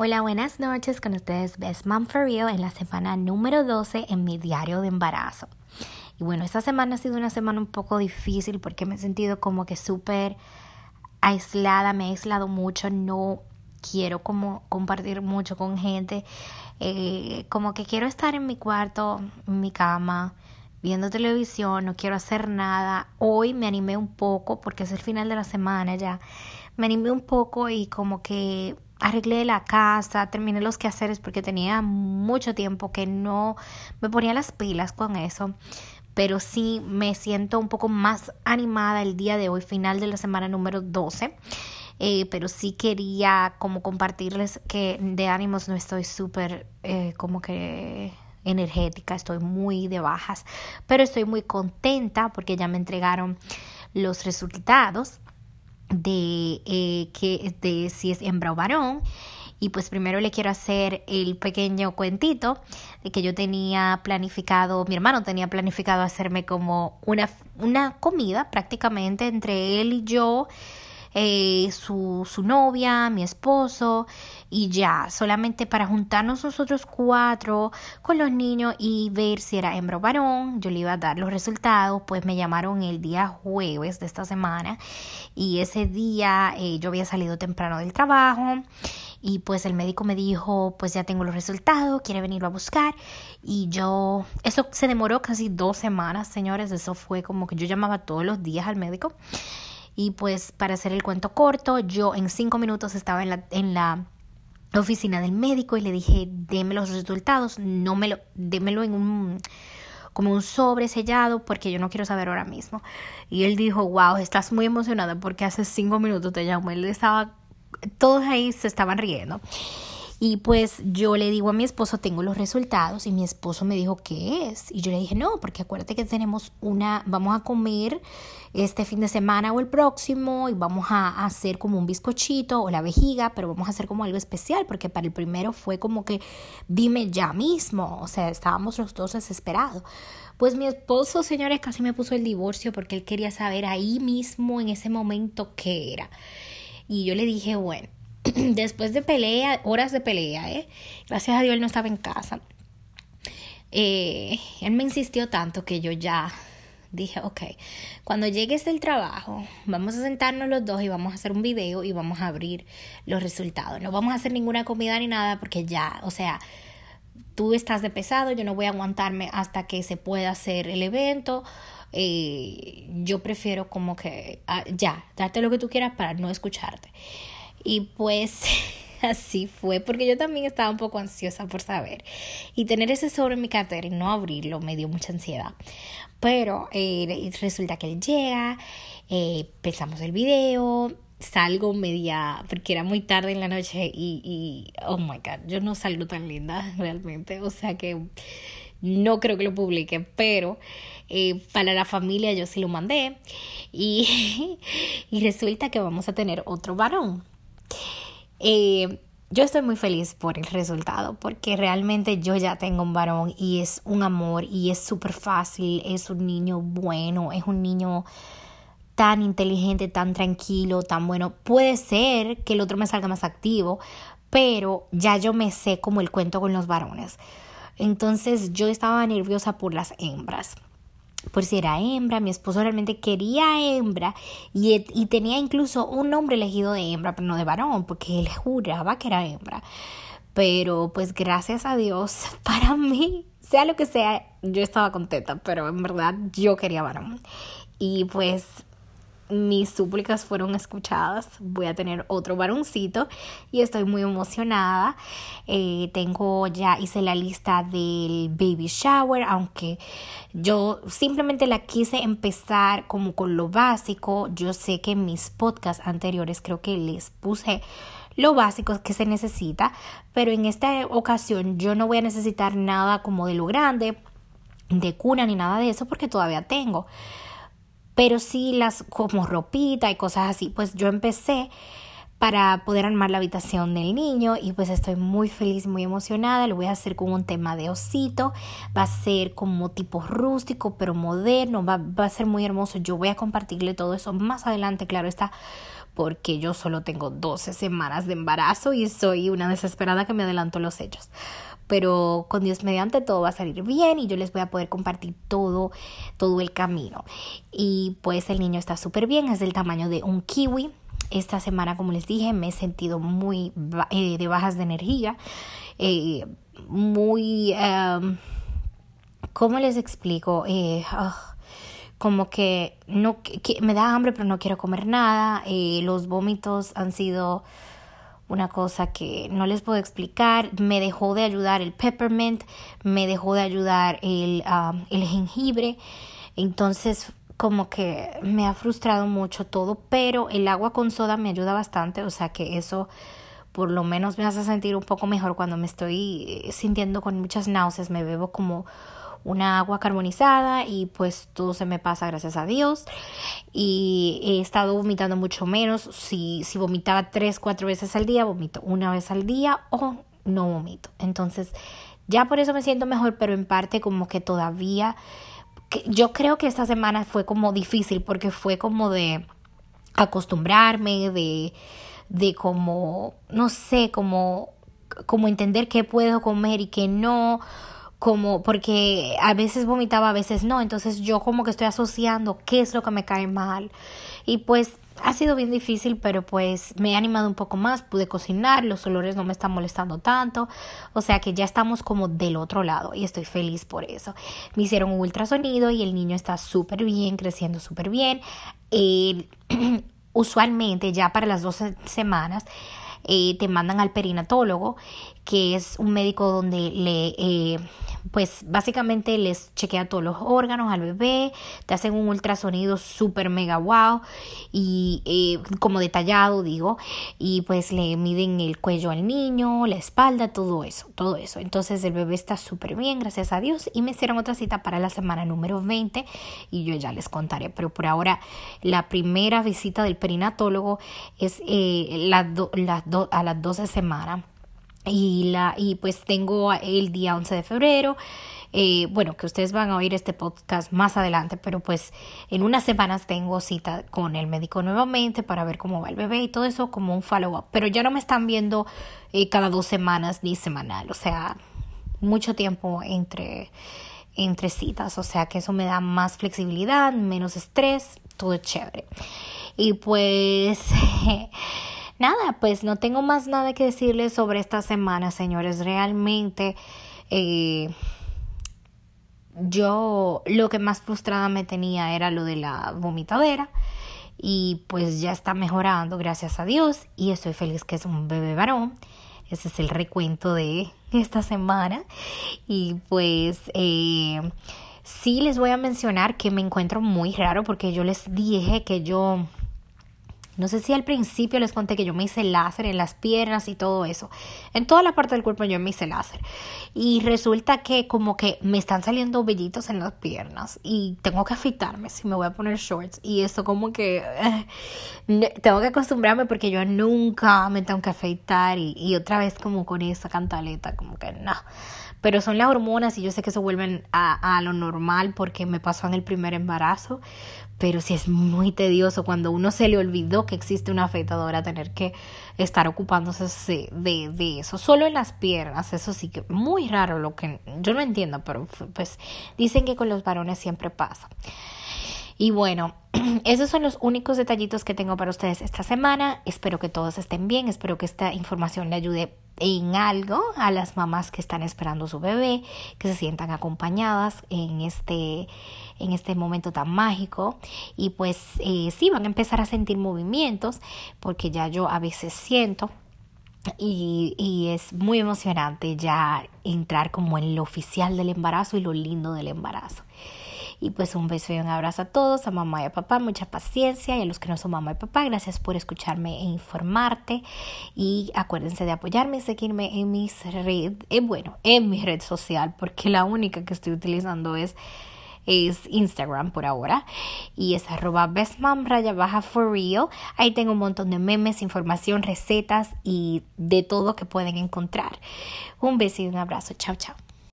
Hola, buenas noches con ustedes Best Mom for Real en la semana número 12 en mi diario de embarazo. Y bueno, esta semana ha sido una semana un poco difícil porque me he sentido como que súper aislada, me he aislado mucho, no quiero como compartir mucho con gente, eh, como que quiero estar en mi cuarto, en mi cama, viendo televisión, no quiero hacer nada. Hoy me animé un poco porque es el final de la semana ya. Me animé un poco y como que arreglé la casa, terminé los quehaceres porque tenía mucho tiempo que no me ponía las pilas con eso. Pero sí me siento un poco más animada el día de hoy, final de la semana número 12. Eh, pero sí quería como compartirles que de ánimos no estoy súper eh, como que energética, estoy muy de bajas, pero estoy muy contenta porque ya me entregaron los resultados de, eh, que, de si es hembra o varón. Y pues primero le quiero hacer el pequeño cuentito de que yo tenía planificado, mi hermano tenía planificado hacerme como una, una comida prácticamente entre él y yo eh, su, su novia, mi esposo y ya, solamente para juntarnos nosotros cuatro con los niños y ver si era hembra o varón. Yo le iba a dar los resultados, pues me llamaron el día jueves de esta semana y ese día eh, yo había salido temprano del trabajo y pues el médico me dijo pues ya tengo los resultados, quiere venirlo a buscar y yo, eso se demoró casi dos semanas señores, eso fue como que yo llamaba todos los días al médico y pues para hacer el cuento corto, yo en cinco minutos estaba en la, en la oficina del médico y le dije, deme los resultados, no me lo, démelo en un como un sobre sellado porque yo no quiero saber ahora mismo. Y él dijo, wow, estás muy emocionada porque hace cinco minutos te llamó. Él estaba, todos ahí se estaban riendo. Y pues yo le digo a mi esposo, tengo los resultados y mi esposo me dijo, ¿qué es? Y yo le dije, no, porque acuérdate que tenemos una, vamos a comer este fin de semana o el próximo y vamos a hacer como un bizcochito o la vejiga, pero vamos a hacer como algo especial porque para el primero fue como que dime ya mismo, o sea, estábamos los dos desesperados. Pues mi esposo, señores, casi me puso el divorcio porque él quería saber ahí mismo en ese momento qué era. Y yo le dije, bueno, después de pelea, horas de pelea, ¿eh? gracias a Dios él no estaba en casa. Eh, él me insistió tanto que yo ya dije, ok, cuando llegues del trabajo, vamos a sentarnos los dos y vamos a hacer un video y vamos a abrir los resultados. No vamos a hacer ninguna comida ni nada porque ya, o sea, tú estás de pesado, yo no voy a aguantarme hasta que se pueda hacer el evento. Eh, yo prefiero como que ah, ya, darte lo que tú quieras para no escucharte. Y pues así fue, porque yo también estaba un poco ansiosa por saber. Y tener ese sobre en mi cartera y no abrirlo me dio mucha ansiedad. Pero eh, resulta que él llega, eh, pensamos el video, salgo media, porque era muy tarde en la noche y, y, oh my god, yo no salgo tan linda realmente. O sea que no creo que lo publique, pero eh, para la familia yo sí lo mandé. Y, y resulta que vamos a tener otro varón. Eh, yo estoy muy feliz por el resultado porque realmente yo ya tengo un varón y es un amor y es súper fácil, es un niño bueno, es un niño tan inteligente, tan tranquilo, tan bueno. Puede ser que el otro me salga más activo, pero ya yo me sé como el cuento con los varones. Entonces yo estaba nerviosa por las hembras por si era hembra, mi esposo realmente quería hembra y, y, tenía incluso un nombre elegido de hembra, pero no de varón, porque él juraba que era hembra. Pero pues gracias a Dios, para mí, sea lo que sea, yo estaba contenta, pero en verdad yo quería varón. Y pues mis súplicas fueron escuchadas. Voy a tener otro varoncito y estoy muy emocionada. Eh, tengo ya hice la lista del baby shower, aunque yo simplemente la quise empezar como con lo básico. Yo sé que en mis podcasts anteriores creo que les puse lo básico que se necesita, pero en esta ocasión yo no voy a necesitar nada como de lo grande, de cuna ni nada de eso porque todavía tengo pero sí las como ropita y cosas así. Pues yo empecé para poder armar la habitación del niño y pues estoy muy feliz, muy emocionada. Lo voy a hacer con un tema de osito, va a ser como tipo rústico pero moderno, va, va a ser muy hermoso. Yo voy a compartirle todo eso más adelante, claro está, porque yo solo tengo 12 semanas de embarazo y soy una desesperada que me adelanto los hechos. Pero con Dios mediante todo va a salir bien y yo les voy a poder compartir todo, todo el camino. Y pues el niño está súper bien, es del tamaño de un kiwi. Esta semana, como les dije, me he sentido muy eh, de bajas de energía, eh, muy... Em, ¿Cómo les explico? Eh, ah, como que no que, me da hambre pero no quiero comer nada. Eh, los vómitos han sido una cosa que no les puedo explicar. Me dejó de ayudar el peppermint, me dejó de ayudar el, um, el jengibre. Entonces como que me ha frustrado mucho todo, pero el agua con soda me ayuda bastante, o sea que eso por lo menos me hace sentir un poco mejor cuando me estoy eh, sintiendo con muchas náuseas, me bebo como una agua carbonizada y pues todo se me pasa gracias a Dios. Y he estado vomitando mucho menos. Si, si vomitaba tres cuatro veces al día vomito una vez al día o no vomito. Entonces ya por eso me siento mejor pero en parte como que todavía yo creo que esta semana fue como difícil porque fue como de acostumbrarme de de como no sé como como entender qué puedo comer y qué no como porque a veces vomitaba, a veces no, entonces yo como que estoy asociando qué es lo que me cae mal y pues ha sido bien difícil, pero pues me he animado un poco más, pude cocinar, los olores no me están molestando tanto, o sea que ya estamos como del otro lado y estoy feliz por eso. Me hicieron un ultrasonido y el niño está súper bien, creciendo súper bien. usualmente ya para las 12 semanas eh, te mandan al perinatólogo, que es un médico donde le eh, pues básicamente les chequea todos los órganos al bebé, te hacen un ultrasonido súper mega wow y eh, como detallado digo, y pues le miden el cuello al niño, la espalda, todo eso, todo eso. Entonces el bebé está súper bien, gracias a Dios, y me hicieron otra cita para la semana número 20 y yo ya les contaré, pero por ahora la primera visita del perinatólogo es eh, a las 12 semanas y, la, y pues tengo el día 11 de febrero. Eh, bueno, que ustedes van a oír este podcast más adelante, pero pues en unas semanas tengo cita con el médico nuevamente para ver cómo va el bebé y todo eso como un follow-up. Pero ya no me están viendo eh, cada dos semanas ni semanal, o sea, mucho tiempo entre, entre citas, o sea que eso me da más flexibilidad, menos estrés, todo chévere. Y pues... nada, pues no tengo más nada que decirles sobre esta semana, señores. Realmente eh, yo lo que más frustrada me tenía era lo de la vomitadera y pues ya está mejorando, gracias a Dios, y estoy feliz que es un bebé varón. Ese es el recuento de esta semana. Y pues eh, sí les voy a mencionar que me encuentro muy raro porque yo les dije que yo no sé si al principio les conté que yo me hice láser en las piernas y todo eso. En toda la parte del cuerpo yo me hice láser. Y resulta que como que me están saliendo vellitos en las piernas y tengo que afeitarme si me voy a poner shorts. Y eso como que tengo que acostumbrarme porque yo nunca me tengo que afeitar y, y otra vez como con esa cantaleta, como que no pero son las hormonas y yo sé que se vuelven a, a, lo normal porque me pasó en el primer embarazo, pero sí es muy tedioso cuando uno se le olvidó que existe una afeitadora tener que estar ocupándose de, de eso, solo en las piernas, eso sí que muy raro lo que yo no entiendo, pero pues dicen que con los varones siempre pasa. Y bueno, esos son los únicos detallitos que tengo para ustedes esta semana. Espero que todos estén bien, espero que esta información le ayude en algo a las mamás que están esperando su bebé, que se sientan acompañadas en este, en este momento tan mágico. Y pues eh, sí, van a empezar a sentir movimientos, porque ya yo a veces siento y, y, es muy emocionante ya entrar como en lo oficial del embarazo y lo lindo del embarazo. Y pues un beso y un abrazo a todos, a mamá y a papá, mucha paciencia y a los que no son mamá y papá, gracias por escucharme e informarte y acuérdense de apoyarme y seguirme en mis red, eh, bueno, en mi red social, porque la única que estoy utilizando es es Instagram por ahora y es arroba bestmom raya baja for real. Ahí tengo un montón de memes, información, recetas y de todo que pueden encontrar. Un beso y un abrazo. Chao, chao.